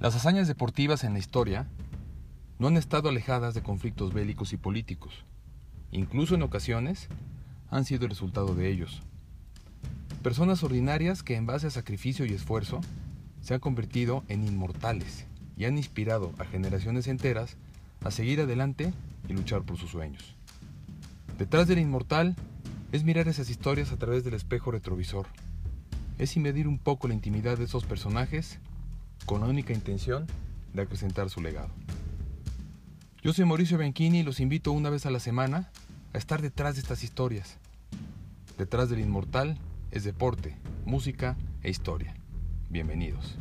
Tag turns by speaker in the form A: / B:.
A: Las hazañas deportivas en la historia no han estado alejadas de conflictos bélicos y políticos. Incluso en ocasiones han sido el resultado de ellos. Personas ordinarias que en base a sacrificio y esfuerzo se han convertido en inmortales y han inspirado a generaciones enteras a seguir adelante y luchar por sus sueños. Detrás del inmortal es mirar esas historias a través del espejo retrovisor. Es medir un poco la intimidad de esos personajes con la única intención de acrecentar su legado. Yo soy Mauricio Bianchini y los invito una vez a la semana a estar detrás de estas historias. Detrás del inmortal es deporte, música e historia. Bienvenidos.